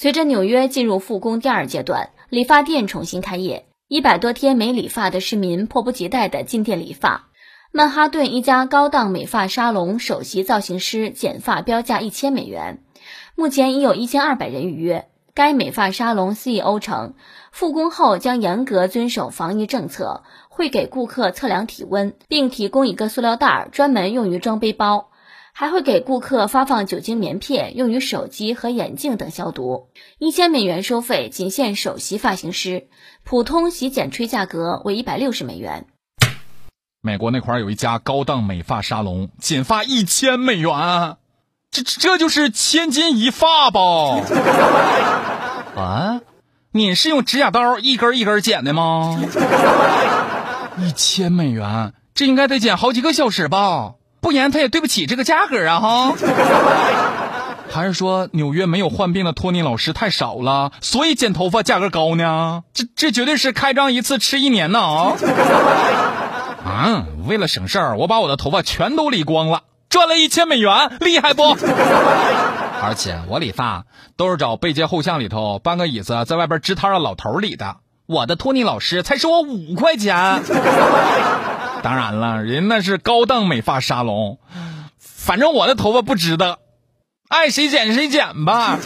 随着纽约进入复工第二阶段，理发店重新开业，一百多天没理发的市民迫不及待地进店理发。曼哈顿一家高档美发沙龙首席造型师剪发标价一千美元，目前已有一千二百人预约。该美发沙龙 CEO 称，复工后将严格遵守防疫政策，会给顾客测量体温，并提供一个塑料袋专门用于装背包，还会给顾客发放酒精棉片，用于手机和眼镜等消毒。一千美元收费仅限首席发型师，普通洗剪吹价格为一百六十美元。美国那块儿有一家高档美发沙龙，剪发一千美元，这这就是千金一发吧？啊，你是用指甲刀一根一根剪的吗？一千美元，这应该得剪好几个小时吧？不然他也对不起这个价格啊！哈，还是说纽约没有患病的托尼老师太少了，所以剪头发价格高呢？这这绝对是开张一次吃一年呢啊！啊！为了省事儿，我把我的头发全都理光了，赚了一千美元，厉害不？而且我理发都是找背街后巷里头搬个椅子在外边支摊的老头理的，我的托尼老师才收我五块钱。当然了，人那是高档美发沙龙，反正我的头发不值得，爱谁剪谁剪吧。